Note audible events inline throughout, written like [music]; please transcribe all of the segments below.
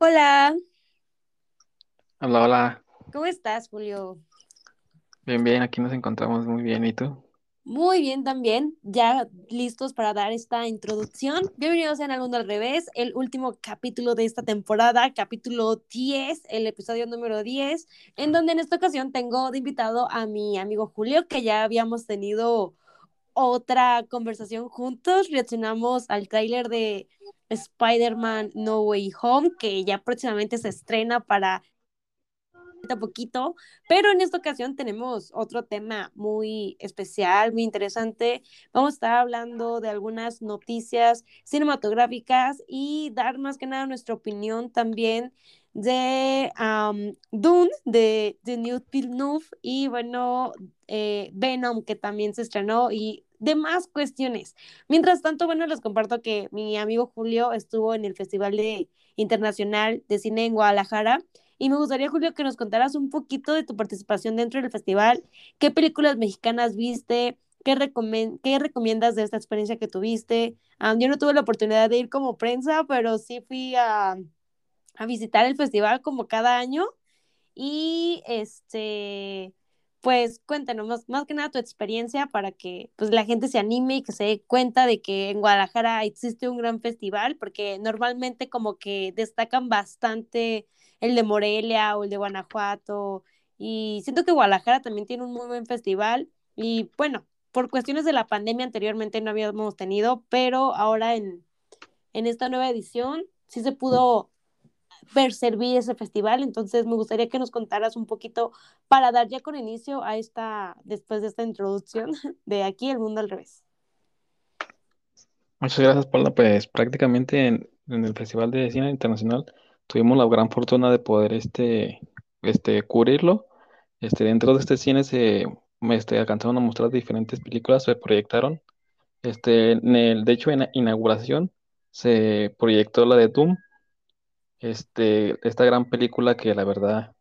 Hola, Hola, hola. ¿cómo estás, Julio? Bien, bien, aquí nos encontramos muy bien. ¿Y tú? Muy bien también, ya listos para dar esta introducción. Bienvenidos a Al Mundo al Revés, el último capítulo de esta temporada, capítulo 10, el episodio número 10, en donde en esta ocasión tengo de invitado a mi amigo Julio, que ya habíamos tenido otra conversación juntos, reaccionamos al tráiler de Spider-Man No Way Home, que ya próximamente se estrena para poquito, pero en esta ocasión tenemos otro tema muy especial, muy interesante. Vamos a estar hablando de algunas noticias cinematográficas y dar más que nada nuestra opinión también de um, Dune, de, de New Villeneuve y bueno, eh, Venom que también se estrenó y demás cuestiones. Mientras tanto, bueno, les comparto que mi amigo Julio estuvo en el Festival de, Internacional de Cine en Guadalajara y me gustaría, Julio, que nos contaras un poquito de tu participación dentro del festival, qué películas mexicanas viste, qué, qué recomiendas de esta experiencia que tuviste. Um, yo no tuve la oportunidad de ir como prensa, pero sí fui a, a visitar el festival como cada año y este, pues cuéntanos más, más que nada tu experiencia para que pues la gente se anime y que se dé cuenta de que en Guadalajara existe un gran festival, porque normalmente como que destacan bastante el de Morelia o el de Guanajuato y siento que Guadalajara también tiene un muy buen festival y bueno, por cuestiones de la pandemia anteriormente no habíamos tenido, pero ahora en, en esta nueva edición sí se pudo ver servir ese festival. Entonces me gustaría que nos contaras un poquito para dar ya con inicio a esta, después de esta introducción [laughs] de aquí el mundo al revés. Muchas gracias, Paula. Pues prácticamente en, en el Festival de Cine Internacional tuvimos la gran fortuna de poder este, este, cubrirlo. Este, dentro de este cine se este, alcanzaron a mostrar diferentes películas, se proyectaron. Este, en el, de hecho, en la inauguración se proyectó la de Doom, este, esta gran película que la verdad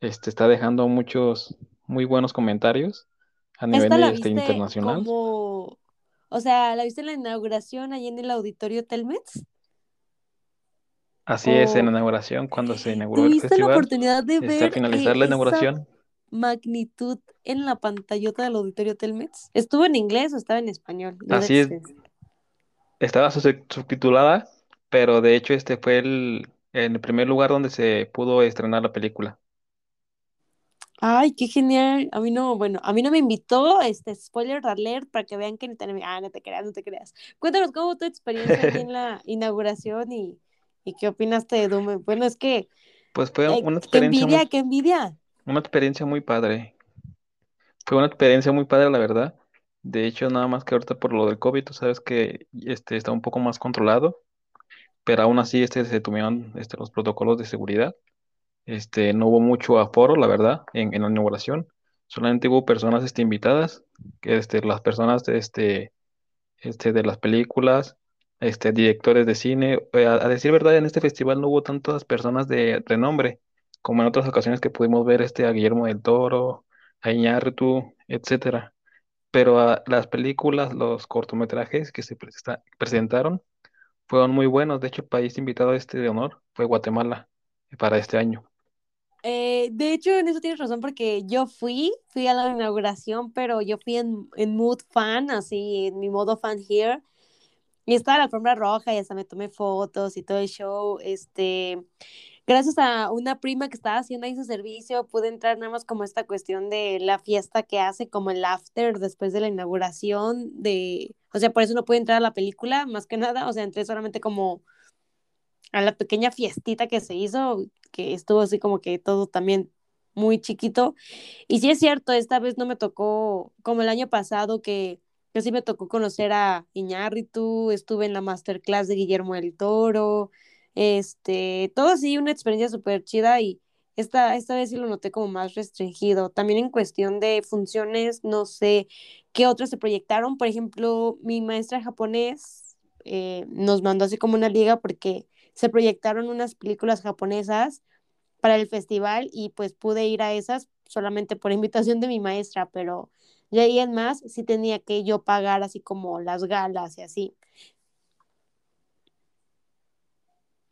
este, está dejando muchos muy buenos comentarios a nivel ¿Esta la este, viste internacional. como, o sea, la viste en la inauguración allí en el auditorio Telmex? Así es, en la ¿O inauguración, cuando se [gasps] inauguró el tuviste la festival, oportunidad de este, al ver finalizar la inauguración, magnitud en la pantallota del auditorio Telmex? ¿Estuvo en inglés o estaba en español? Así es, estaba sub- subtitulada, pero de hecho este fue el, el primer lugar donde se pudo estrenar la película. Ay, qué genial. A mí no, bueno, a mí no me invitó, este, spoiler alert, para que vean que ni ah, no te creas, no te creas. Cuéntanos cómo fue tu experiencia allí en [laughs] la inauguración y, y qué opinaste de Doom. Bueno, es que, Pues fue eh, una qué experiencia envidia, muy, qué envidia. una experiencia muy padre. Fue una experiencia muy padre, la verdad. De hecho, nada más que ahorita por lo del COVID, tú sabes que este está un poco más controlado, pero aún así este se tuvieron este, los protocolos de seguridad. Este, no hubo mucho aforo, la verdad, en, en la inauguración. Solamente hubo personas este, invitadas, este, las personas este, este, de las películas, este, directores de cine. Eh, a, a decir verdad, en este festival no hubo tantas personas de renombre como en otras ocasiones que pudimos ver este, a Guillermo del Toro, a Iñárritu, etcétera. Pero ah, las películas, los cortometrajes que se presentaron fueron muy buenos. De hecho, el país invitado este de honor fue Guatemala eh, para este año. Eh, de hecho, en eso tienes razón, porque yo fui, fui a la inauguración, pero yo fui en, en mood fan, así, en mi modo fan here. Y estaba la alfombra roja y hasta me tomé fotos y todo el show. Este, gracias a una prima que estaba haciendo ahí su servicio, pude entrar nada más como esta cuestión de la fiesta que hace, como el after después de la inauguración de, o sea, por eso no pude entrar a la película, más que nada, o sea, entré solamente como a la pequeña fiestita que se hizo, que estuvo así como que todo también muy chiquito. Y sí es cierto, esta vez no me tocó como el año pasado que, que sí me tocó conocer a Iñárritu, estuve en la masterclass de Guillermo del Toro, este, todo así una experiencia súper chida y esta, esta vez sí lo noté como más restringido. También en cuestión de funciones, no sé qué otras se proyectaron. Por ejemplo, mi maestra japonés eh, nos mandó así como una liga porque se proyectaron unas películas japonesas para el festival y pues pude ir a esas solamente por [laughs] invitación de mi maestra, pero ya ahí en más sí tenía que yo pagar así como las galas y así.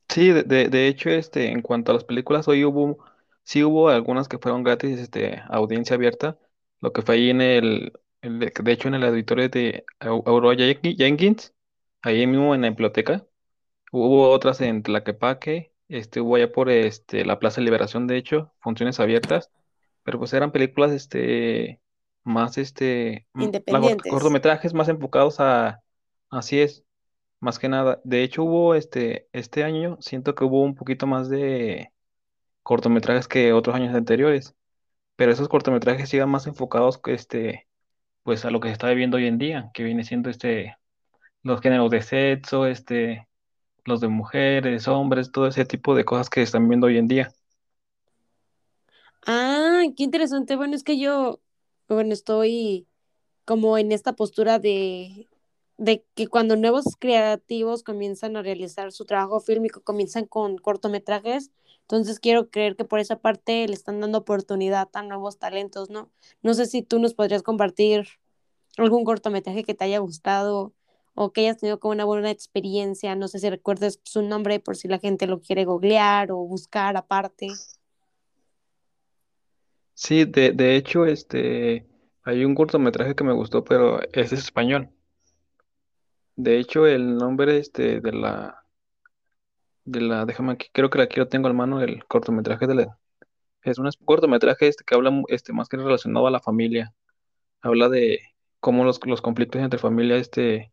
Sí, de, de, de hecho, este, en cuanto a las películas, hoy hubo, sí hubo algunas que fueron gratis, este, a audiencia abierta, lo que fue ahí en el, el de de hecho, en el auditorio de Au- Aurora Jen- Jenkins, ahí mismo en la biblioteca. Hubo otras en Tlaquepaque, este, hubo allá por este, la Plaza Liberación, de hecho, funciones abiertas, pero pues eran películas este, más, este, m- Independientes. cortometrajes más enfocados a, así es, más que nada. De hecho, hubo este, este año, siento que hubo un poquito más de cortometrajes que otros años anteriores, pero esos cortometrajes sigan más enfocados este, pues a lo que se está viviendo hoy en día, que viene siendo este, los géneros de sexo, este los de mujeres, hombres, todo ese tipo de cosas que están viendo hoy en día. Ah, qué interesante. Bueno, es que yo, bueno, estoy como en esta postura de, de que cuando nuevos creativos comienzan a realizar su trabajo fílmico, comienzan con cortometrajes, entonces quiero creer que por esa parte le están dando oportunidad a nuevos talentos, ¿no? No sé si tú nos podrías compartir algún cortometraje que te haya gustado o que hayas tenido como una buena experiencia, no sé si recuerdes su nombre por si la gente lo quiere googlear o buscar aparte. Sí, de, de hecho, este, hay un cortometraje que me gustó, pero es español. De hecho, el nombre este, de la, de la, déjame aquí, creo que aquí lo tengo en mano, el cortometraje de la, es un cortometraje este que habla este, más que relacionado a la familia. Habla de cómo los, los conflictos entre familia, este,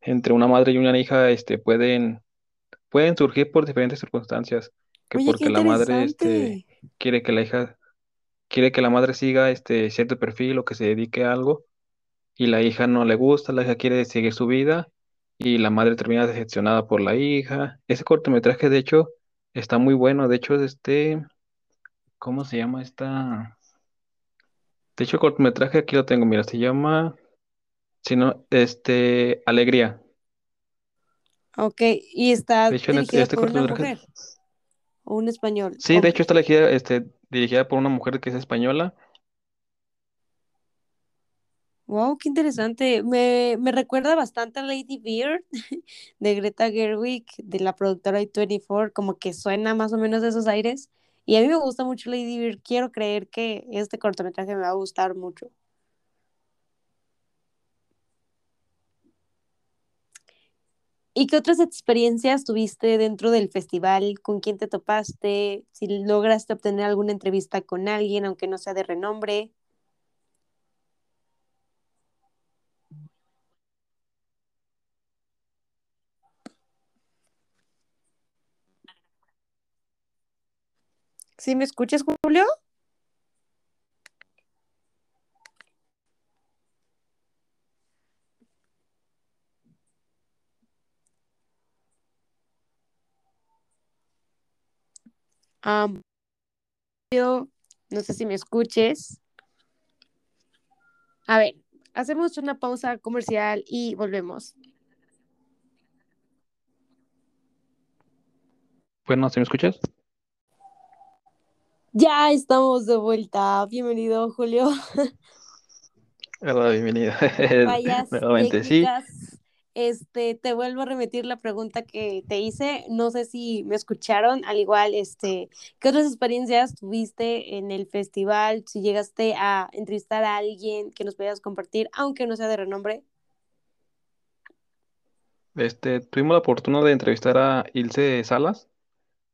entre una madre y una hija, este, pueden, pueden surgir por diferentes circunstancias, que Oye, porque la madre, este, quiere que la hija quiere que la madre siga este cierto perfil o que se dedique a algo y la hija no le gusta, la hija quiere seguir su vida y la madre termina decepcionada por la hija. Ese cortometraje de hecho está muy bueno, de hecho este, ¿cómo se llama esta? De hecho el cortometraje aquí lo tengo, mira, se llama, si no, este, Alegría. Ok, y está De hecho este, dirigido este por una cortometraje, mujer o un español. sí, de O- hecho está dirigida, este, dirigida por una mujer que es española. Wow, qué interesante. Me, me recuerda bastante a Lady Bird [laughs] de Greta Gerwig, de la productora i24, como que suena más o menos de esos aires. Y a mí me gusta mucho Lady Bird. Quiero creer que este cortometraje me va a gustar mucho. ¿Y qué otras experiencias tuviste dentro del festival? ¿Con quién te topaste? Si lograste obtener alguna entrevista con alguien, aunque no sea de renombre. ¿Sí me escuchas, Julio? Am, Julio, no sé si me escuches. A ver, hacemos una pausa comercial y volvemos. Bueno, ¿sí me escuchas? Ya estamos de vuelta. Bienvenido, Julio. [laughs] Hola, bienvenida. [laughs] Fallas Nuevamente, sí. Este, te vuelvo a repetir la pregunta que te hice. No sé si me escucharon. Al igual, este, ¿qué otras experiencias tuviste en el festival? Si llegaste a entrevistar a alguien que nos pudieras compartir, aunque no sea de renombre. Este, tuvimos la fortuna de entrevistar a Ilse Salas.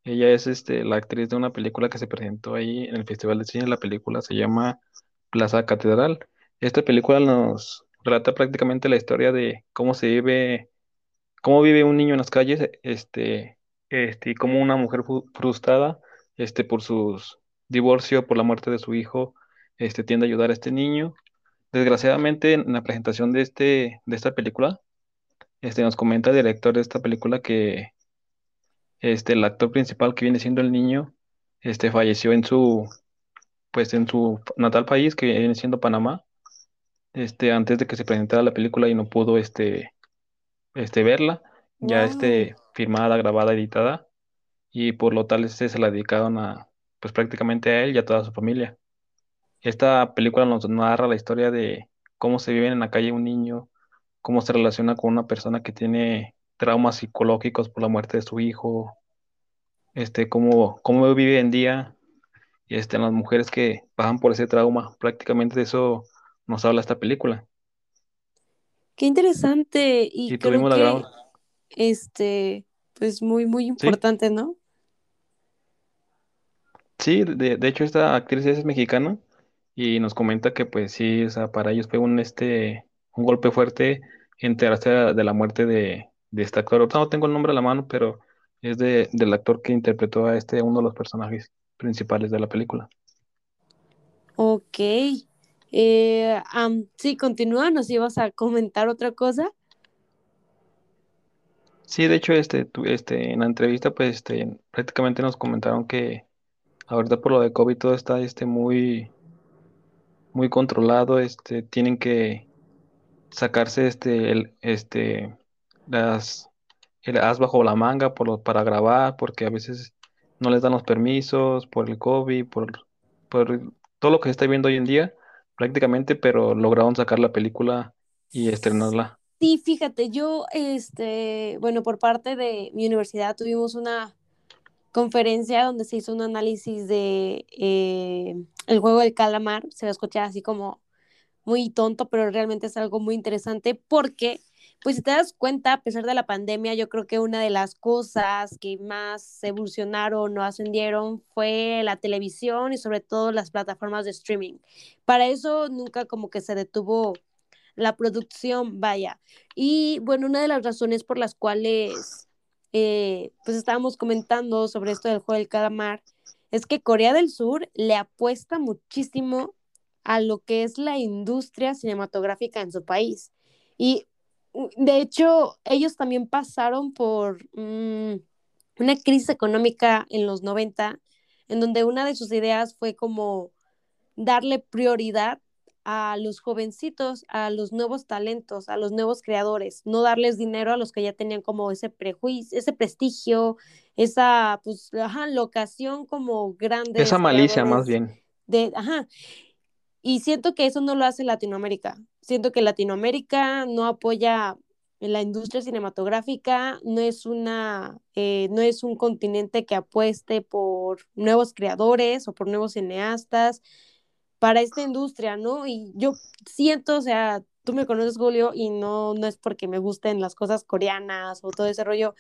Ella es este, la actriz de una película que se presentó ahí en el Festival de Cine. La película se llama Plaza Catedral. Esta película nos relata prácticamente la historia de cómo se vive, cómo vive un niño en las calles, este, este, y cómo una mujer frustrada, este, por su divorcio, por la muerte de su hijo, este, tiende a ayudar a este niño. Desgraciadamente, en la presentación de este, de esta película, este, nos comenta el director de esta película que este, el actor principal que viene siendo el niño, este, falleció en su, pues, en su natal país, que viene siendo Panamá, este, antes de que se presentara la película y no pudo, este, este, verla, ya, este, firmada, grabada, editada, y por lo tal, este, se la dedicaron a, pues, prácticamente a él y a toda su familia. Esta película nos narra la historia de cómo se vive en la calle un niño, cómo se relaciona con una persona que tiene traumas psicológicos por la muerte de su hijo, este, cómo, cómo vive en día este, las mujeres que pasan por ese trauma. Prácticamente de eso nos habla esta película. Qué interesante y, Y creo que gran... este, pues muy, muy Sí, importante, ¿no? sí, de, de hecho esta actriz es mexicana y nos comenta que pues sí, o sea, para ellos fue un, este, un golpe fuerte enterarse de la muerte de, de este actor. Ahorita no tengo el nombre a la mano, pero es de, del actor que interpretó a este, uno de los personajes principales de la película. Ok. Eh, am, sí, continúa, nos ibas a comentar otra cosa. Sí, de hecho, este, este, en la entrevista, pues, este, prácticamente nos comentaron que ahorita por lo de COVID todo está, este, muy, muy controlado, este, tienen que sacarse, este, el, este, las, el as bajo la manga por lo, para grabar, porque a veces no les dan los permisos por el COVID, por, por todo lo que se está viendo hoy en día, prácticamente, pero lograron sacar la película y estrenarla. Sí, fíjate, yo, este, bueno, por parte de mi universidad tuvimos una conferencia donde se hizo un análisis de eh, el juego del calamar. Se va a escuchar así como muy tonto, pero realmente es algo muy interesante porque, pues si te das cuenta, a pesar de la pandemia, yo creo que una de las cosas que más evolucionaron o ascendieron fue la televisión y sobre todo las plataformas de streaming. Para eso nunca como que se detuvo la producción, vaya. Y bueno, una de las razones por las cuales eh, pues estábamos comentando sobre esto del juego del calamar es que Corea del Sur le apuesta muchísimo a lo que es la industria cinematográfica en su país. Y de hecho, ellos también pasaron por um, una crisis económica en los 90, en donde una de sus ideas fue como darle prioridad a los jovencitos, a los nuevos talentos, a los nuevos creadores, no darles dinero a los que ya tenían como ese prejuicio, ese prestigio, esa pues ajá, locación como Esa grandes malicia, más bien. de, ajá, y siento que eso no lo hace Latinoamérica. Siento que Latinoamérica no apoya la industria cinematográfica, no es una, eh, no es un continente que apueste por nuevos creadores o por nuevos cineastas para esta industria, ¿no? Y yo siento, o sea, tú me conoces, Julio, y no, no es porque me gusten las cosas coreanas o todo ese rollo,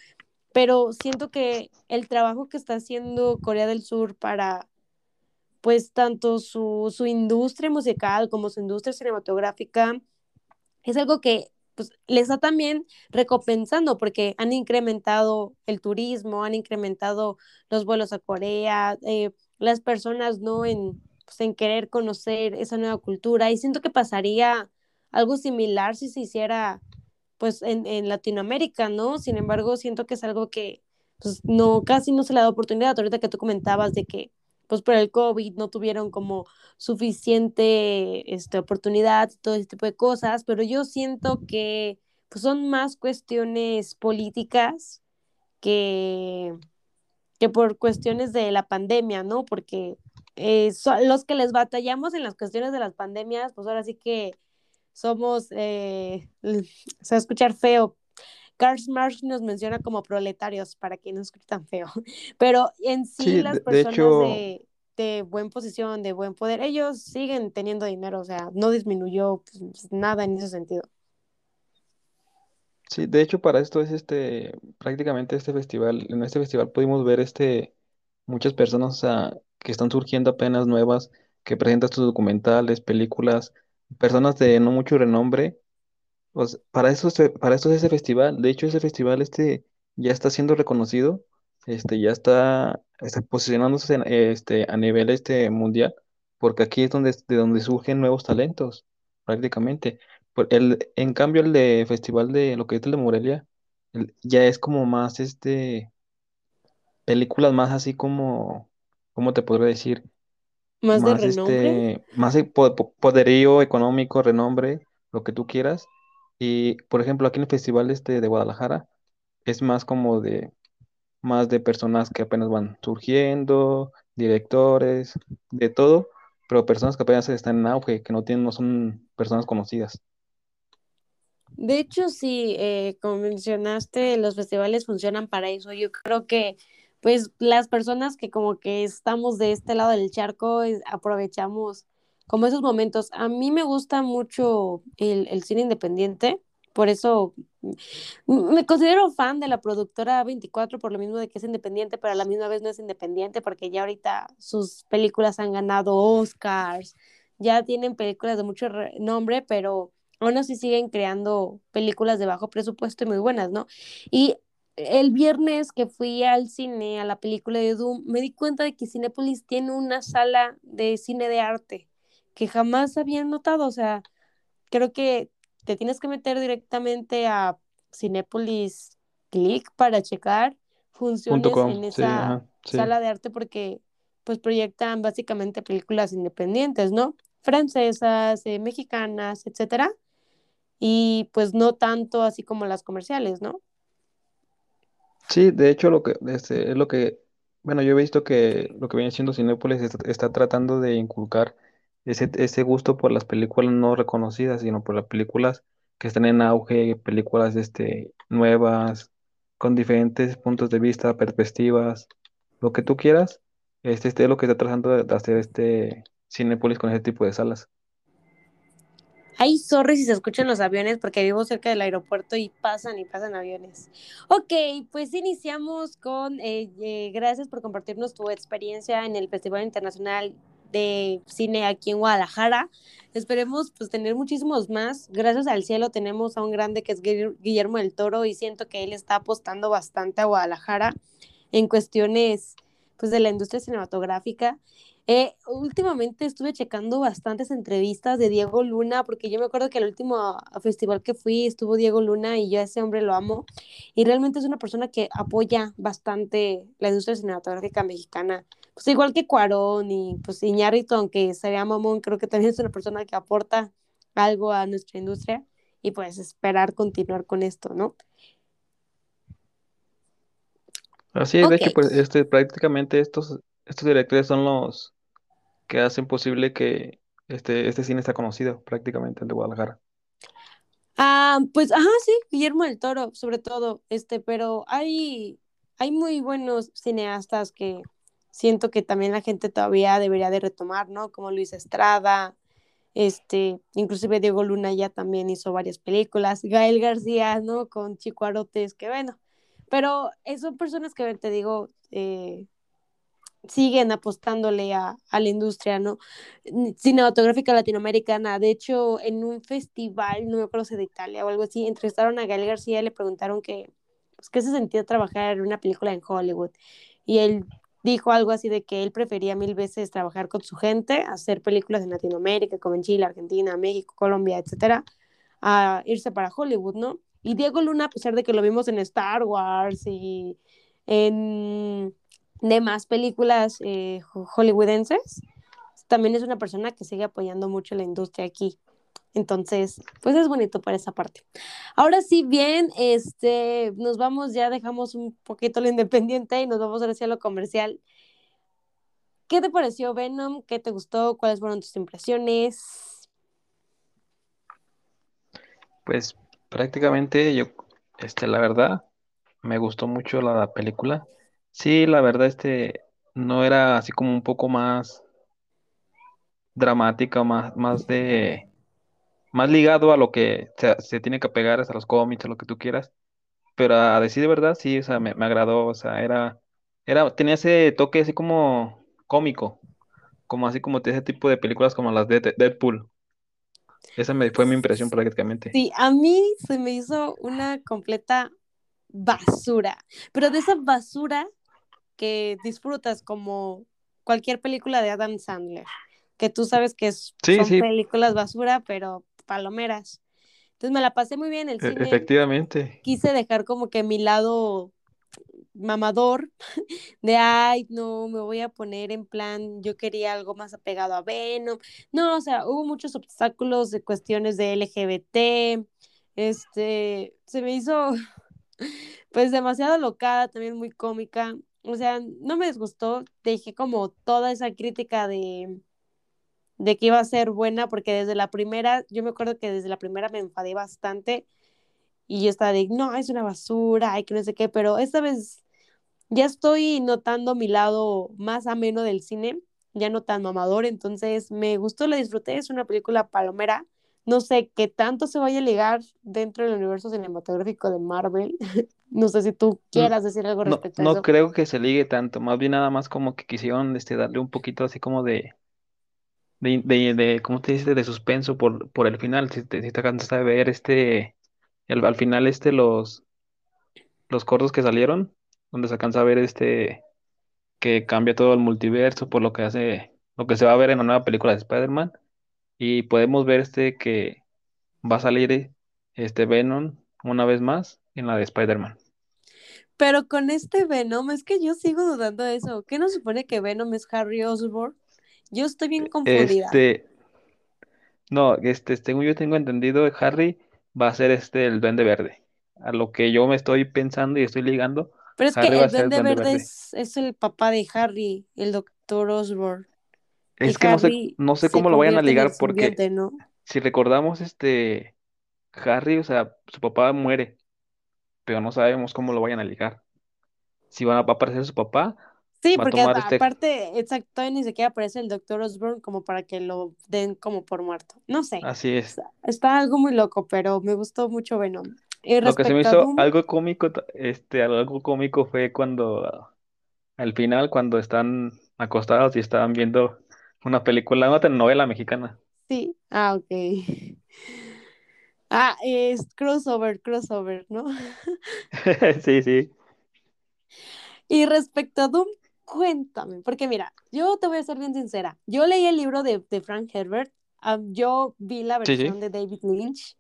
pero siento que el trabajo que está haciendo Corea del Sur para, pues, tanto su, su industria musical como su industria cinematográfica, es algo que pues, les está también recompensando porque han incrementado el turismo, han incrementado los vuelos a Corea, eh, las personas no en, pues, en querer conocer esa nueva cultura y siento que pasaría algo similar si se hiciera pues en, en Latinoamérica, ¿no? Sin embargo, siento que es algo que pues no, casi no se le da oportunidad. Ahorita que tú comentabas de que pues por el COVID no tuvieron como suficiente este, oportunidad, todo ese tipo de cosas, pero yo siento que pues son más cuestiones políticas que, que por cuestiones de la pandemia, ¿no? Porque eh, los que les batallamos en las cuestiones de las pandemias, pues ahora sí que somos, eh, [laughs] se va a escuchar feo. Karl Marx nos menciona como proletarios, para que no escuche tan feo. [laughs] Pero en sí, Sí, las de personas hecho, de, de buena posición, de buen poder, ellos siguen teniendo dinero, o sea, no disminuyó pues, nada en ese sentido. Sí, de hecho para esto es este, prácticamente este festival, en este festival pudimos ver este, muchas personas, o sea, que están surgiendo apenas nuevas, que presentan sus documentales, películas, personas de no mucho renombre, para eso, se- para es ese festival, de hecho ese festival este ya está siendo reconocido, este ya está, está posicionándose en, este, a nivel este mundial, porque aquí es donde, de donde surgen nuevos talentos, prácticamente. Por el, en cambio el de festival de lo que es el de Morelia, el- ya es como más este, películas más así como, ¿cómo te podría decir? Más de Más renombre, este, más e- po- po- poderío económico, renombre, lo que tú quieras. Y por ejemplo, aquí en el festival este de Guadalajara es más como de, más de personas que apenas van surgiendo, directores, de todo, pero personas que apenas están en auge, que no tienen, no son personas conocidas. De hecho, sí, eh, como mencionaste, los festivales funcionan para eso. Yo creo que pues las personas que como que estamos de este lado del charco aprovechamos como esos momentos. A mí me gusta mucho el, cine independiente, por eso me considero fan de la productora 24 por lo mismo de que es independiente, pero a la misma vez no es independiente porque ya ahorita sus películas han ganado Oscars, ya tienen películas de mucho nombre, pero aún así siguen creando películas de bajo presupuesto y muy buenas, ¿no? Y el viernes que fui al cine, a la película de Doom, me di cuenta de que Cinepolis tiene una sala de cine de arte que jamás había notado, o sea, creo que te tienes que meter directamente a Cinepolis Click para checar funciones en esa sala de arte porque pues proyectan básicamente películas independientes, ¿no? Francesas, eh, mexicanas, etcétera. Y pues no tanto así como las comerciales, ¿no? Sí, de hecho lo que este, es lo que, bueno, yo he visto que lo que viene siendo Cinépolis está, está tratando de inculcar ese, ese gusto por las películas no reconocidas, sino por las películas que están en auge, películas este, nuevas, con diferentes puntos de vista, perspectivas, lo que tú quieras. Este, este es lo que está tratando de hacer este Cinépolis con ese tipo de salas. Ay, sorry si se escuchan los aviones porque vivo cerca del aeropuerto y pasan y pasan aviones. Ok, pues iniciamos con, eh, eh, gracias por compartirnos tu experiencia en el Festival Internacional de Cine aquí en Guadalajara. Esperemos pues tener muchísimos más. Gracias al cielo tenemos a un grande que es Guillermo del Toro y siento que él está apostando bastante a Guadalajara en cuestiones pues de la industria cinematográfica eh, últimamente estuve checando bastantes entrevistas de Diego Luna, porque yo me acuerdo que el último festival que fui estuvo Diego Luna y yo a ese hombre lo amo. Y realmente es una persona que apoya bastante la industria cinematográfica mexicana. Pues igual que Cuarón y pues Iñárritu, aunque sería mamón, creo que también es una persona que aporta algo a nuestra industria y pues esperar continuar con esto, ¿no? Así es, de hecho, pues este, prácticamente estos, estos directores son los, que hacen posible que este, este cine está conocido prácticamente, de Guadalajara. Ah, pues, ajá, sí, Guillermo del Toro, sobre todo, este, pero hay, hay muy buenos cineastas que siento que también la gente todavía debería de retomar, ¿no? Como Luis Estrada, este, inclusive Diego Luna ya también hizo varias películas, Gael García, ¿no? Con Chico Arotes, que bueno, pero son personas que, te digo, eh, siguen apostándole a, la industria, ¿no? Cinematográfica latinoamericana. De hecho, en un festival, no me acuerdo si de Italia o algo así, entrevistaron a Gael García y le preguntaron que, pues, qué se sentía trabajar en una película en Hollywood. Y él dijo algo así de que él prefería mil veces trabajar con su gente, hacer películas en Latinoamérica, como en Chile, Argentina, México, Colombia, etcétera, a irse para Hollywood, ¿no? Y Diego Luna, a pesar de que lo vimos en Star Wars y en de más películas eh, hollywoodenses, también es una persona que sigue apoyando mucho la industria aquí. Entonces, pues es bonito para esa parte. Ahora sí, bien, este, nos vamos, ya dejamos un poquito lo independiente y nos vamos hacia lo comercial. ¿Qué te pareció Venom? ¿Qué te gustó? ¿Cuáles fueron tus impresiones? Pues prácticamente yo, este, la verdad, me gustó mucho la película. Sí, la verdad, este no era así como un poco más dramática, más, más de, más ligado a lo que se, se tiene que pegar, a los cómics, a lo que tú quieras. Pero a decir de verdad, sí, o sea, me, me agradó, o sea, era, era, tenía ese toque así como cómico, como así como ese tipo de películas como las de Deadpool. Esa me, fue mi impresión prácticamente. Sí, a mí se me hizo una completa basura, pero de esa basura que disfrutas como cualquier película de Adam Sandler, que tú sabes que son películas basura, pero palomeras. Entonces me la pasé muy bien en el e, cine. Efectivamente. Quise dejar como que mi lado mamador [laughs] de ay, no, me voy a poner en plan, yo quería algo más apegado a Venom. No, o sea, hubo muchos obstáculos de cuestiones de LGBT. Este, se me hizo [laughs] pues demasiado locada, también muy cómica o sea, no me disgustó, dejé como toda esa crítica de, de que iba a ser buena, porque desde la primera, yo me acuerdo que desde la primera me enfadé bastante y yo estaba de, no, es una basura, hay que no sé qué, pero esta vez ya estoy notando mi lado más ameno del cine, ya no tan mamador, entonces me gustó, la disfruté, es una película palomera. No sé qué tanto se vaya a ligar dentro del universo cinematográfico de Marvel. [laughs] no sé si tú Mm, quieras decir algo No, respecto a no eso. creo que se ligue tanto, más bien nada más como que quisieron este, darle un poquito así como de, de, de, de ¿cómo te dice? De suspenso por, por el final, si te, si te cansaste de ver este, el- al final este, los, los cortos que salieron, donde se alcanza a ver este, que cambia todo el multiverso por lo que hace, lo que se va a ver en la nueva película de Spider-Man, y podemos ver este que va a salir este Venom una vez más en la de Spider-Man. Pero con este Venom, es que yo sigo dudando de eso. ¿Qué nos supone que Venom es Harry Osborn? Yo estoy bien confundida. Este, no, este, según yo tengo entendido, Harry va a ser este el Duende Verde. A lo que yo me estoy pensando y estoy ligando, Pero es Harry que el Duende Verde es, es el papá de Harry, el Doctor Osborn. Y Es que no sé, Harry no sé cómo lo vayan a ligar porque si recordamos, este, Harry, o sea, su papá muere, pero no sabemos cómo lo vayan a ligar. Si van a, va a aparecer su papá, Sí, porque a- este, aparte, exacto, todavía ni siquiera aparece el Doctor Osborn como para que lo den como por muerto. No sé, así es. está, está algo muy loco, pero me gustó mucho Venom. Y Lo que se me hizo Doom, algo cómico, este, algo cómico fue cuando al final, cuando están acostados y estaban viendo una película, una telenovela mexicana. sí, ah, ok. [laughs] Ah, es crossover, crossover, ¿no? [laughs] [laughs] Sí, sí, Y respecto a Doom, cuéntame, porque mira, yo te voy a ser bien sincera. Yo leí el libro de, de Frank Herbert, um, yo vi la sí, sí. versión de David Lynch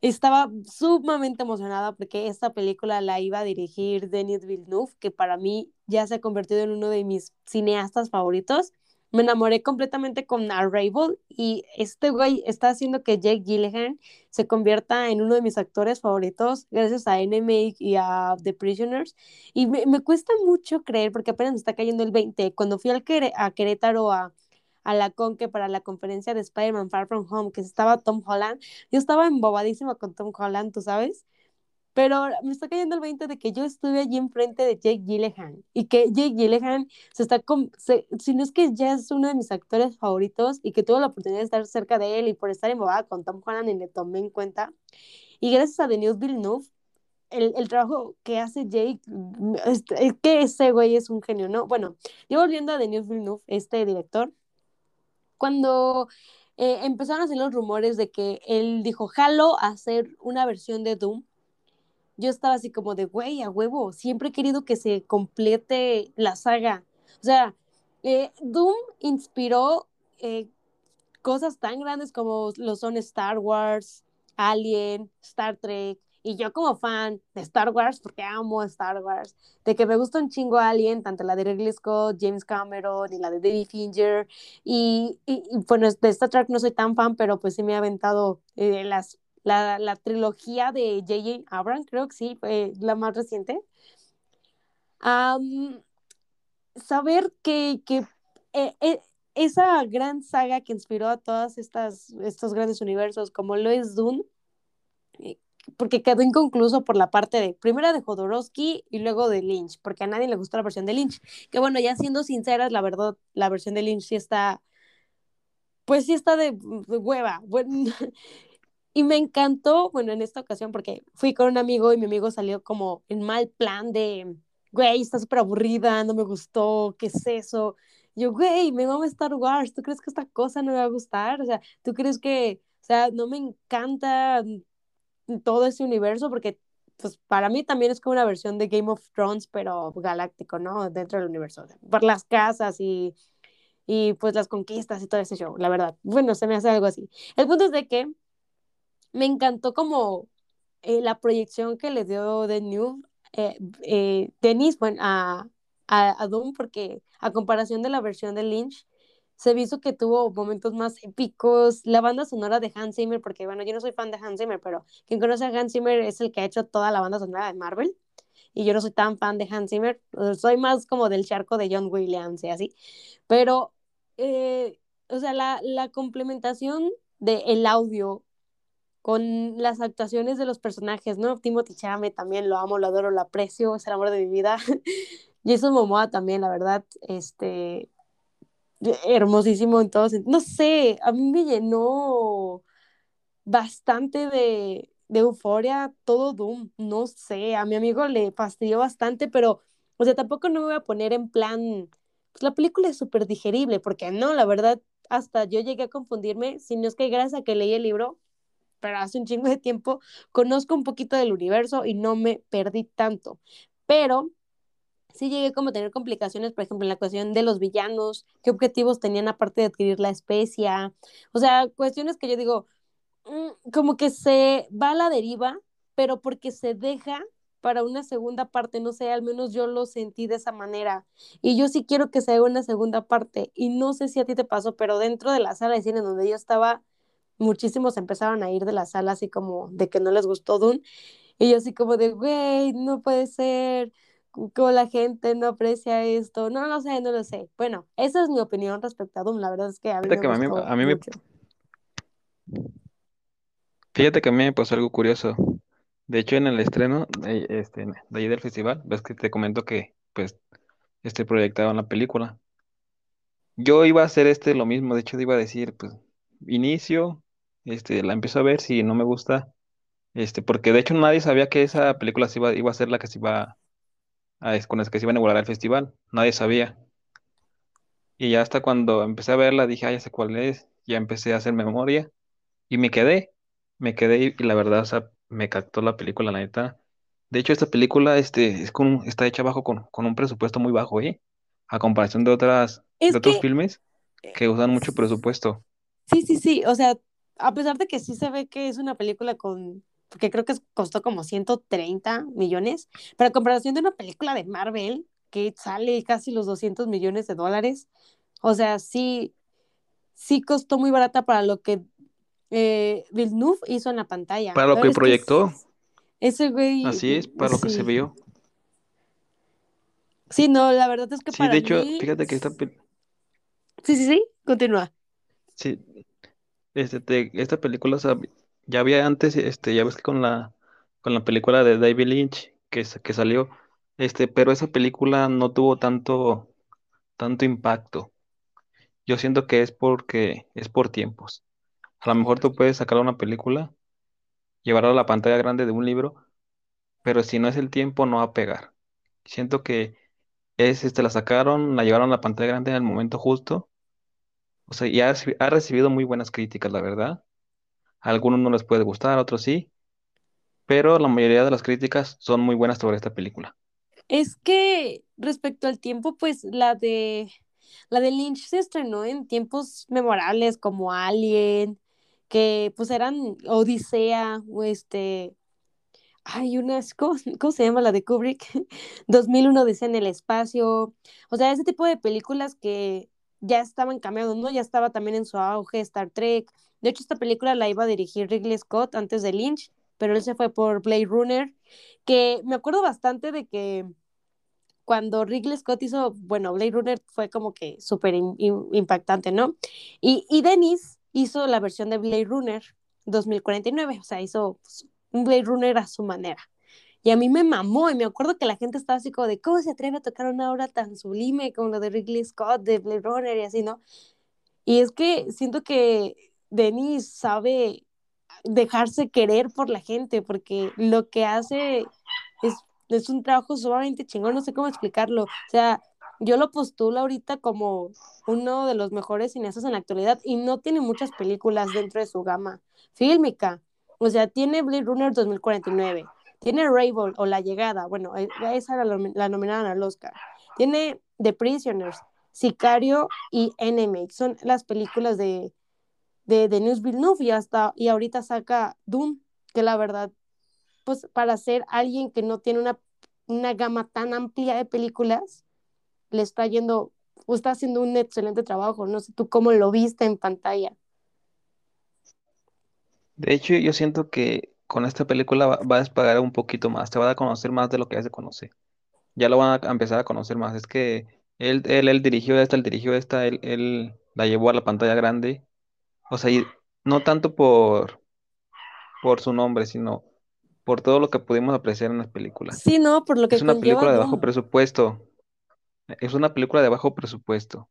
Estaba sumamente emocionada porque esta película la iba a dirigir Denis Villeneuve, que para mí ya se ha convertido en uno de mis cineastas favoritos. Me enamoré completamente con Arrival y este güey está haciendo que Jake Gyllenhaal se convierta en uno de mis actores favoritos gracias a Enemy y a The Prisoners. Y me, me cuesta mucho creer porque apenas está cayendo el 20. Cuando fui al Quere a Querétaro a, a la Conque para la conferencia de Spider-Man Far From Home, que estaba Tom Holland, yo estaba embobadísima con Tom Holland, tú sabes, pero me está cayendo el 20 de que yo estuve allí enfrente de Jake Gyllenhaal y que Jake Gyllenhaal se está, con, se, si no es que ya es uno de mis actores favoritos y que tuve la oportunidad de estar cerca de él y por estar embobada con Tom Holland y le tomé en cuenta. Y gracias a Denis Villeneuve, el, el, trabajo que hace Jake, es, es, que ese güey es un genio, ¿no? Bueno, yo volviendo a Denis Villeneuve, este director, cuando eh, empezaron a hacer los rumores de que él dijo, jalo a hacer una versión de Doom, yo estaba así como de, güey, a huevo, siempre he querido que se complete la saga. O sea, eh, Doom inspiró eh, cosas tan grandes como lo son Star Wars, Alien, Star Trek. Y yo como fan de Star Wars, porque amo Star Wars, de que me gusta un chingo Alien, tanto la de Ridley Scott, James Cameron y la de David Fincher. Y, y, bueno, de Star Trek no soy tan fan, pero pues sí me ha aventado eh, las, la, la, trilogía de J.J. Abrams, creo que sí, fue la más reciente. Saber que, que eh, eh, esa gran saga que inspiró a todos estos grandes universos, como lo es Dune, eh, porque quedó inconcluso por la parte de, primero de Jodorowsky y luego de Lynch, porque a nadie le gustó la versión de Lynch. Que bueno, ya siendo sinceras, la verdad, la versión de Lynch sí está, pues sí está de, de hueva. Bueno, [laughs] y me encantó, bueno, en esta ocasión, porque fui con un amigo y mi amigo salió como en mal plan de, güey, está súper aburrida, no me gustó, ¿qué es eso? Yo, güey, me mama Star Wars, ¿tú crees que esta cosa no me va a gustar? O sea, ¿tú crees que, o sea, no me encanta todo ese universo? Porque, pues, para mí también es como una versión de Game of Thrones, pero galáctico, ¿no? Dentro del universo, por las casas y, y, pues, las conquistas y todo ese show, la verdad. Bueno, se me hace algo así. El punto es de que me encantó como eh, la proyección que le dio de New eh, eh, Dennis bueno, a, a, a, Doom, porque a comparación de la versión de Lynch, se visto que tuvo momentos más épicos. La banda sonora de Hans Zimmer, porque bueno, yo no soy fan de Hans Zimmer, pero quien conoce a Hans Zimmer es el que ha hecho toda la banda sonora de Marvel. Y yo no soy tan fan de Hans Zimmer, soy más como del charco de John Williams y así. Pero, eh, o sea, la, la complementación del el audio con las actuaciones de los personajes, ¿no? Timothy Chame también lo amo, lo adoro, lo aprecio, es el amor de mi vida. [laughs] Jason Momoa también, la verdad, este, hermosísimo en todos. No sé, a mí me llenó bastante de, de euforia todo Doom. No sé, a mi amigo le fastidió bastante, pero, o sea, tampoco no me voy a poner en plan, pues la película es súper digerible, porque no, la verdad, hasta yo llegué a confundirme, si no es que gracias a que leí el libro, pero hace un chingo de tiempo, conozco un poquito del universo y no me perdí tanto. Pero sí llegué como a tener complicaciones, por ejemplo, en la cuestión de los villanos, qué objetivos tenían aparte de adquirir la especia, o sea, cuestiones que yo digo, mm, como que se va a la deriva, pero porque se deja para una segunda parte, no sé, al menos yo lo sentí de esa manera. Y yo sí quiero que se haga una segunda parte. Y no sé si a ti te pasó, pero dentro de la sala de cine donde yo estaba, muchísimos empezaron a ir de la sala así como de que no les gustó Dune. Y yo así como de, güey, no puede ser, como la gente no aprecia esto. No lo sé, no lo sé. Bueno, esa es mi opinión respecto a Doom. La verdad es que a mí Fíjate me que a mí, a mí me, fíjate que a mí me pasó algo curioso. De hecho, en el estreno de, este, de ahí del festival, ves que te comento que pues este proyectaban la película. Yo iba a hacer este lo mismo, de hecho iba a decir, pues, inicio, este, la empiezo a ver, si no me gusta, este, porque de hecho nadie sabía que esa película se iba, iba a ser la que se iba a, es- con la que se iba a inaugurar el festival, nadie sabía. Y ya hasta cuando empecé a verla dije, ah, ya sé cuál es, ya empecé a hacer memoria y me quedé, me quedé y, y la verdad, o sea, me captó la película, la neta. De hecho, esta película, este, es con, está hecha bajo con, con un presupuesto muy bajo, ¿eh? A comparación de otras, Es de otros filmes eh, que usan mucho presupuesto. sí, sí, sí. O sea, a pesar de que sí se ve que es una película con, porque creo que costó como 130 millones, pero a comparación de una película de Marvel que sale casi los 200 millones de dólares, o sea, sí, sí costó muy barata para lo que eh, Villeneuve hizo en la pantalla. Para lo que que proyectó, es- ese güey, así es, para lo que se vio. Sí, no, la verdad es que Sí, de para hecho, mí, fíjate que esta, sí, sí, sí, continúa. sí, este, te- esta película, ya había antes, este, ya ves que con la, con la película de David Lynch que, que salió, este, pero esa película no tuvo tanto, tanto impacto. Yo siento que es porque es por tiempos. A lo mejor tú puedes sacar una película, llevarla a la pantalla grande de un libro, pero si no es el tiempo, no va a pegar. Siento que es, este, la sacaron, la llevaron a la pantalla grande en el momento justo O sea, y ha, reci- ha recibido muy buenas críticas, la verdad. A algunos no les puede gustar, otros sí, pero la mayoría de las críticas son muy buenas sobre esta película. Es que respecto al tiempo, pues la de la de Lynch se estrenó en tiempos memorables como Alien, que pues eran Odisea, o este, hay unas, ¿cómo, cómo se llama la de Kubrick? [laughs] 2001 Odisea en el espacio, o sea, ese tipo de películas que ya estaban cambiando, ¿no? Ya estaba también en su auge Star Trek. De hecho, esta película la iba a dirigir Ridley Scott antes de Lynch, pero él se fue por Blade Runner, que me acuerdo bastante de que cuando Ridley Scott hizo, bueno, Blade Runner fue como que súper impactante, ¿no? Y, y Dennis hizo la versión de Blade Runner 2049, o sea, hizo pues, un Blade Runner a su manera. Y a mí me mamó, y me acuerdo que la gente estaba así como de, ¿cómo se atreve a tocar una obra tan sublime como la de Ridley Scott, de Blade Runner y así, ¿no? Y es que siento que Denis sabe dejarse querer por la gente, porque lo que hace es, es un trabajo sumamente chingón, no sé cómo explicarlo. O sea, yo lo postulo ahorita como uno de los mejores cineastas en la actualidad y no tiene muchas películas dentro de su gama fílmica. O sea, tiene Blade Runner 2049, tiene Arrival o La Llegada, bueno, e, esa la, la nominaron al Oscar. Tiene The Prisoners, Sicario y Enemy, son las películas de, de Denis Villeneuve y, hasta, y ahorita saca Doom, que la verdad, pues para ser alguien que no tiene una, una gama tan amplia de películas, le está yendo, está haciendo un excelente trabajo. No sé tú cómo lo viste en pantalla. De hecho, yo siento que con esta película va, va a despegar un poquito más, te va a conocer más de lo que ya se conoce. Ya lo van a empezar a conocer más. Es que él, él, él dirigió esta, él dirigió esta, él, él la llevó a la pantalla grande. O sea, y no tanto por, por su nombre, sino por todo lo que pudimos apreciar en la película. Sí, no, por lo Es que una conlleva película de bajo presupuesto, es una película de bajo presupuesto,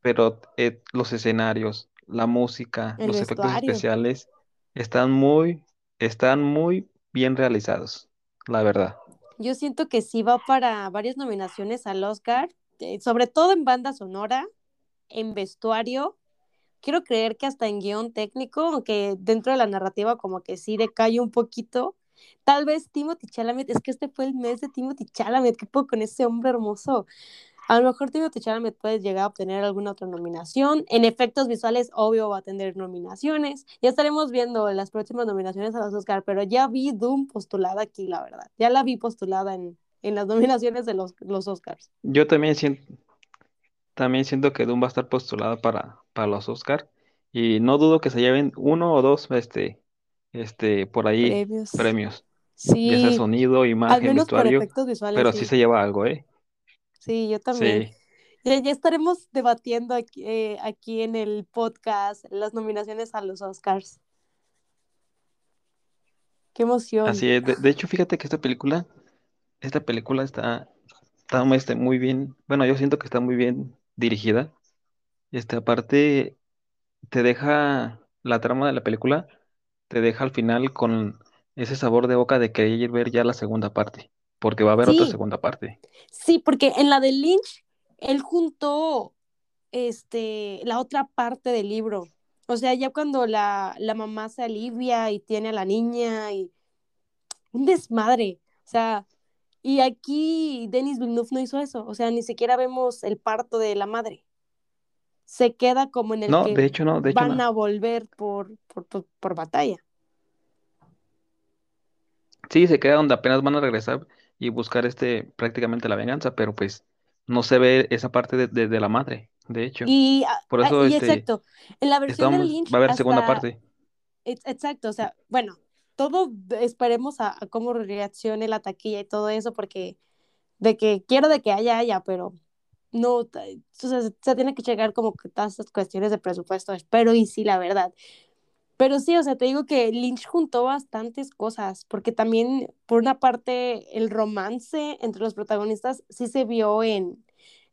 pero eh, los escenarios, la música, el los efectos especiales están muy, están muy bien realizados, la verdad. Yo siento que sí va para varias nominaciones al Oscar, eh, sobre todo en banda sonora, en vestuario. Quiero creer que hasta en guion técnico, aunque dentro de la narrativa como que sí decae un poquito. Tal vez Timothy Chalamet, es que este fue el mes de Timothy Chalamet, ¿qué puedo con ese hombre hermoso? A lo mejor Timothy Chalamet puede llegar a obtener alguna otra nominación. En efectos visuales, obvio, va a tener nominaciones. Ya estaremos viendo las próximas nominaciones a los Oscar, pero ya vi Doom postulada aquí, la verdad. Ya la vi postulada en, en las [laughs] nominaciones de los, los Oscars. Yo también siento, también siento que Doom va a estar postulada para, para los Oscar y no dudo que se lleven uno o dos, este, este, por ahí Premios. premios, ya sea Sí, sonido, al imagen, menos por vestuario, efectos visuales, pero sí sí. se lleva algo, ¿eh? Sí, yo también. Sí. Ya, ya estaremos debatiendo aquí, eh, aquí en el podcast las nominaciones a los Oscars. Qué emoción. Así es. De, de hecho, fíjate que esta película, esta película está, está este, muy bien, bueno, yo siento que está muy bien dirigida. Este, aparte, te deja la trama de la película, te deja al final con ese sabor de boca de querer ver ya la segunda parte, porque va a haber otra segunda parte. sí, porque en la de Lynch, él juntó este, la otra parte del libro. O sea, ya cuando la, la mamá se alivia y tiene a la niña y un desmadre. O sea, y aquí Denis Villeneuve no hizo eso. O sea, ni siquiera vemos el parto de la madre. Se queda como en el No, que de hecho no, de hecho van no. a volver por, por, por, por batalla. Sí, se queda donde apenas van a regresar y buscar este prácticamente la venganza, pero pues no se ve esa parte de, de- de la madre, de hecho. Y, Por ah, eso y este exacto, en la versión de Lynch va a haber segunda parte. ex- exacto, o sea, bueno, todo esperemos a, a cómo reaccione la taquilla y todo eso, porque de que quiero de que haya, haya, pero no, o sea, se, se tiene que checar como que todas estas cuestiones de presupuesto, espero y sí, la verdad. Pero sí, o sea, te digo que Lynch juntó bastantes cosas, porque también, por una parte, el romance entre los protagonistas sí se vio en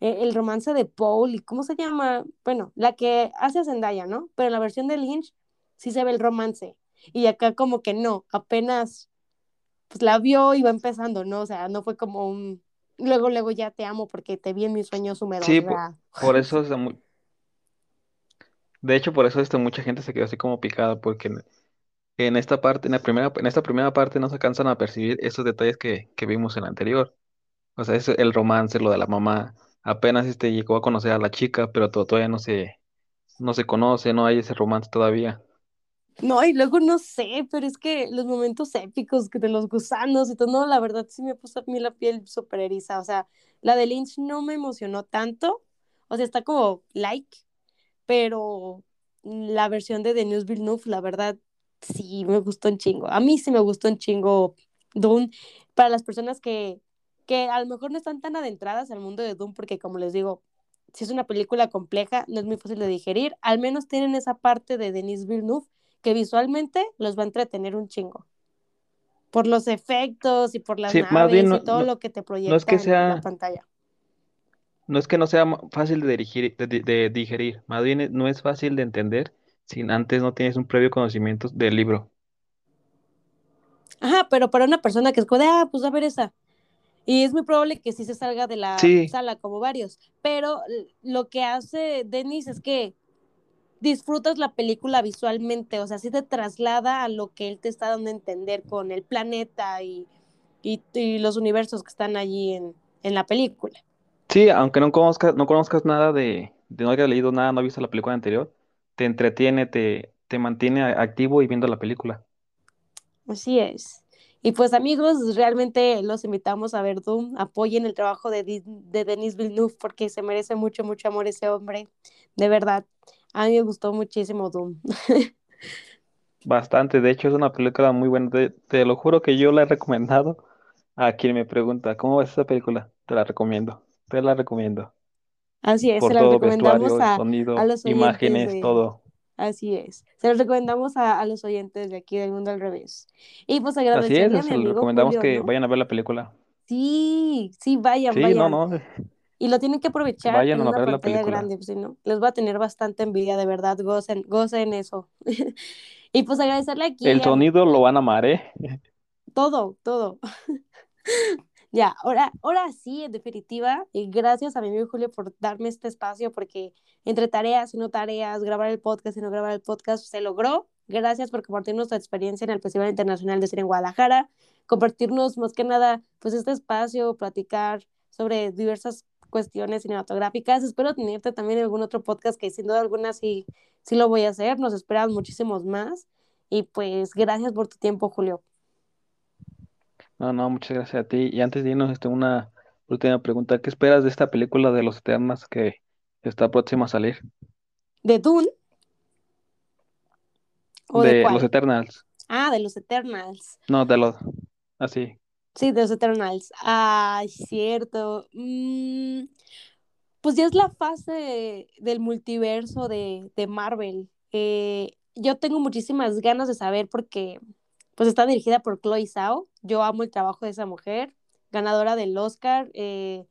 eh, el romance de Paul y cómo se llama, bueno, la que hace a Zendaya, ¿no? Pero en la versión de Lynch sí se ve el romance. Y acá como que no, apenas pues la vio y va empezando, ¿no? O sea, no fue como un luego, luego ya te amo porque te vi en mis sueños húmedos, Sí, por, sea, por eso es mu- de hecho por eso este, mucha gente se quedó así como picada, porque en, esta parte, en la primera, en esta primera parte no se alcanzan a percibir esos detalles que, que vimos en la anterior. O sea, es el romance, lo de la mamá. Apenas este llegó a conocer a la chica, pero to- todavía no se, no se conoce, no hay ese romance todavía. No, y luego no sé, pero es que los momentos épicos que de los gusanos y todo, no, la verdad sí me puso a mí la piel súper eriza. O sea, la de Lynch no me emocionó tanto. O sea, está como like, pero la versión de Denis Villeneuve, la verdad, sí me gustó un chingo. A mí sí me gustó un chingo Dune. Para las personas que, que a lo mejor no están tan adentradas al mundo de Dune, porque como les digo, si es una película compleja, no es muy fácil de digerir, al menos tienen esa parte de Denis Villeneuve que visualmente los va a entretener un chingo. Por los efectos y por las Sí, más bien naves y todo no, lo que te no es que proyecta en la pantalla. No es que no sea fácil de dirigir, de, de- de digerir, más bien no es fácil de entender si antes no tienes un previo conocimiento del libro. Ajá, pero para una persona que es como de, ah, pues a ver esa. Y es muy probable que sí se salga de la Sí, sala, como varios. Pero lo que hace Denis es que disfrutas la película visualmente, o sea, sí te traslada a lo que él te está dando a entender con el planeta y, y, y los universos que están allí en, en la película. Sí, aunque no conozcas, no conozcas nada de, de no hayas leído nada, no has visto la película anterior, te entretiene, te, te mantiene a- activo y viendo la película. Así es. Y pues amigos, realmente los invitamos a ver Doom, apoyen el trabajo de, Di- de Denis Villeneuve porque se merece mucho, mucho amor ese hombre, de verdad. A mí me gustó muchísimo Doom. [laughs] Bastante, de hecho es una película muy buena, te, te lo juro que yo la he recomendado a quien me pregunta, ¿cómo ves esa película? Te la recomiendo, te la recomiendo. Así es, se Por todo, recomendamos a, a sonido, los oyentes imágenes, de, todo. Así es. Se los recomendamos a, a los oyentes de aquí del Mundo al Revés. Y pues Así es, agradecerle a mi les amigo recomendamos Julio, que ¿no? vayan a ver la película. Sí, sí, vayan, Sí, no, vayan. no, Y lo tienen que aprovechar vayan en a una ver la película. grande, pues, no, les va a tener bastante envidia, de verdad, gocen, gocen eso. [laughs] Y pues agradecerle aquí El a sonido lo van a amar, ¿eh? todo, todo. [laughs] Ya, ahora, ahora sí, en definitiva, y gracias a mi amigo Julio por darme este espacio, porque entre tareas y no tareas, grabar el podcast y no grabar el podcast, se logró. Gracias por compartirnos tu experiencia en el Festival Internacional de Cine en Guadalajara, compartirnos más que nada, pues este espacio, platicar sobre diversas cuestiones cinematográficas. Espero tenerte también en algún otro podcast que sin duda alguna sí, sí lo voy a hacer. Nos esperan muchísimos más. Y pues gracias por tu tiempo, Julio. No, no, muchas gracias a ti. Y antes de irnos, este, una última pregunta. ¿Qué esperas de esta película de los Eternas que está próxima a salir? ¿De Dune? ¿O de De los? Eternals. Ah, de los Eternals. No, de los... Así. Sí, de los Eternals. Ay, cierto. Mm, pues ya es la fase del multiverso de, de Marvel. Eh, yo tengo muchísimas ganas de saber porque pues está dirigida por Chloe Zhao. Yo amo el trabajo de esa mujer, ganadora del Oscar eh,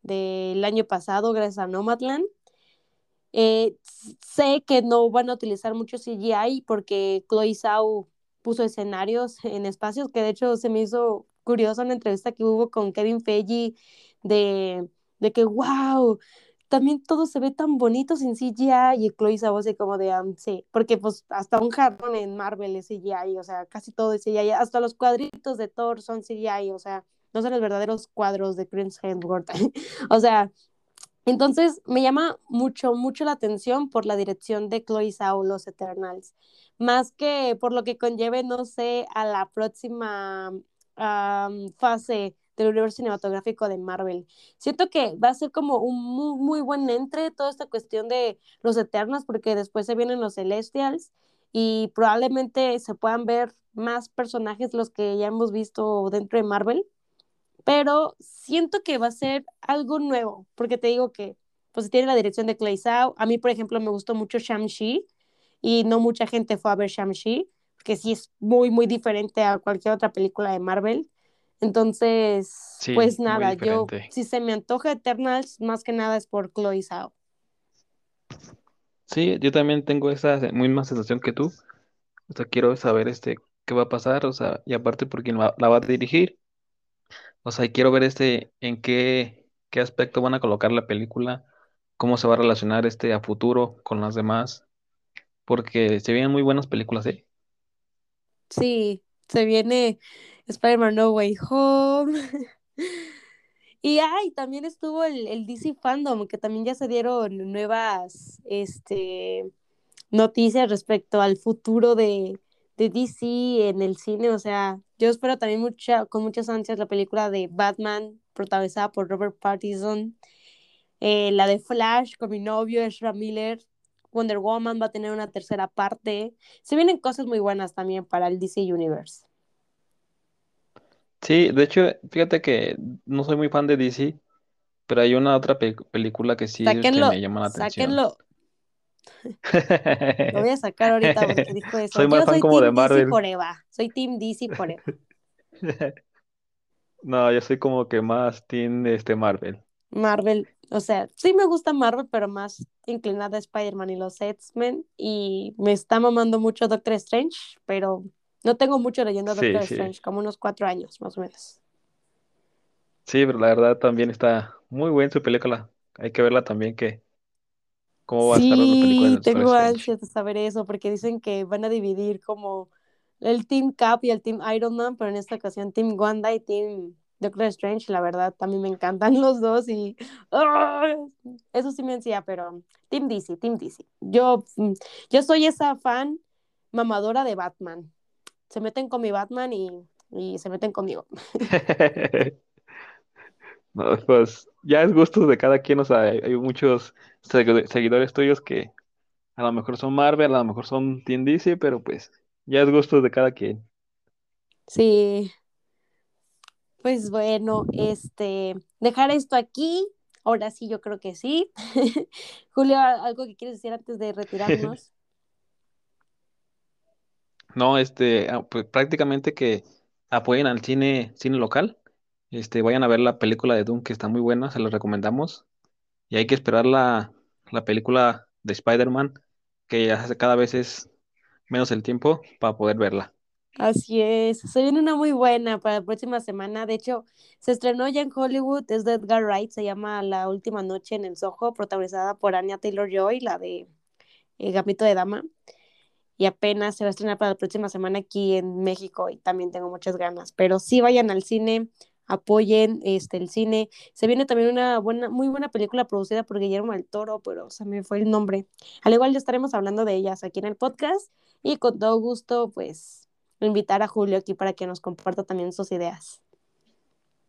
del año pasado gracias a Nomadland. Eh, sé que no van a utilizar mucho CGI porque Chloe Zhao puso escenarios en espacios, que de hecho se me hizo curiosa una entrevista que hubo con Kevin Feige de que, wow, también todo se ve tan bonito sin CGI y Chloe Zhao así como de, um, sí, porque pues hasta un jarrón en Marvel es CGI, o sea, casi todo es CGI, hasta los cuadritos de Thor son CGI, o sea, no son los verdaderos cuadros de Chris Hemsworth, [laughs] o sea, entonces me llama mucho, mucho la atención por la dirección de Chloe Zhao, Los Eternals, más que por lo que conlleve, no sé, a la próxima fase del universo cinematográfico de Marvel. Siento que va a ser como un muy, muy buen entre toda esta cuestión de los Eternals, porque después se vienen los Celestials y probablemente se puedan ver más personajes los que ya hemos visto dentro de Marvel pero siento que va a ser algo nuevo, porque te digo que pues tiene la dirección de Clay Zhao. A mí, por ejemplo, me gustó mucho Shang-Chi y no mucha gente fue a ver Shang-Chi, porque sí es muy, muy diferente a cualquier otra película de Marvel. Entonces, Sí, pues nada, yo, si se me antoja Eternals, más que nada es por Chloe Zhao. Sí, yo también tengo esa misma sensación que tú. O sea, quiero saber este qué va a pasar, o sea, y aparte por quién la va a dirigir. O sea, y quiero ver este en qué, qué aspecto van a colocar la película, cómo se va a relacionar este a futuro con las demás, porque se vienen muy buenas películas, ¿eh? Sí, se viene Spider-Man No Way Home. [laughs] Y ay, también estuvo el, el DC Fandom, que también ya se dieron nuevas este, noticias respecto al futuro de, de DC en el cine. O sea, yo espero también mucha, con muchas ansias la película de Batman, protagonizada por Robert Pattinson. Eh, la de Flash con mi novio, Ezra Miller. Wonder Woman va a tener una tercera parte. Se vienen cosas muy buenas también para el DC Universe. Sí, de hecho, fíjate que no soy muy fan de DC, pero hay una otra pe- película que sí Sáquenlo, me llama la atención. sáquenlo. Lo voy a sacar ahorita porque dijo [laughs] eso. Soy más Yo fan soy como de Team DC Marvel. Forever. Soy Team DC Forever. [laughs] No, yo soy como que más team este Marvel. Marvel, o sea, sí me gusta Marvel, pero más inclinada a Spider-Man y los X-Men. Y me está mamando mucho Doctor Strange, pero no tengo mucho leyendo a Sí, Doctor sí. Strange, como unos cuatro años más o menos. Sí, pero la verdad también está muy buena su película. Hay que verla también que cómo va a estar la película Sí, Doctor tengo ansias de saber eso, porque dicen que van a dividir como el Team Cap y el Team Iron Man, pero en esta ocasión Team Wanda y Team Doctor Strange, la verdad, también me encantan [laughs] los dos y ¡ah! eso sí me decía, pero Team DC, Team DC. Yo, mm, yo soy esa fan mamadora de Batman. Se meten con mi Batman y, y se meten conmigo. [laughs] No, pues ya es gusto de cada quien, o sea, hay, muchos segui- seguidores tuyos que a lo mejor son Marvel, a lo mejor son Team DC, pero pues ya es gusto de cada quien. Sí, pues bueno, este, dejar esto aquí. Ahora sí, yo creo que sí. [laughs] Julio, ¿algo que quieres decir antes de retirarnos? [laughs] No, este, ah, pues prácticamente que apoyen al cine, cine local. Este, vayan a ver la película de Doom, que está muy buena, se la recomendamos. Y hay que esperar la, la película de Spider-Man, que ya cada vez es menos el tiempo para poder verla. Así es, se viene una muy buena para la próxima semana. De hecho, se estrenó ya en Hollywood, es de Edgar Wright, se llama La Última Noche en el Soho, protagonizada por Anya Taylor-Joy, la de Gambito de Dama. Y apenas se va a estrenar para la próxima semana aquí en México y también tengo muchas ganas. Pero sí vayan al cine, apoyen este, el cine. Se viene también una buena, muy buena película producida por Guillermo del Toro, pero se me fue el nombre. Al igual ya estaremos hablando de ellas aquí en el podcast y con todo gusto, pues, invitar a Julio aquí para que nos comparta también sus ideas.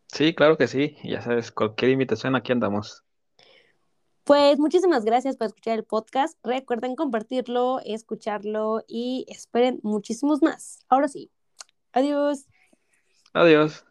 Sí, claro que sí. Ya sabes, cualquier invitación aquí andamos. Pues muchísimas gracias por escuchar el podcast. Recuerden compartirlo, escucharlo y esperen muchísimos más. Ahora sí. Adiós. Adiós.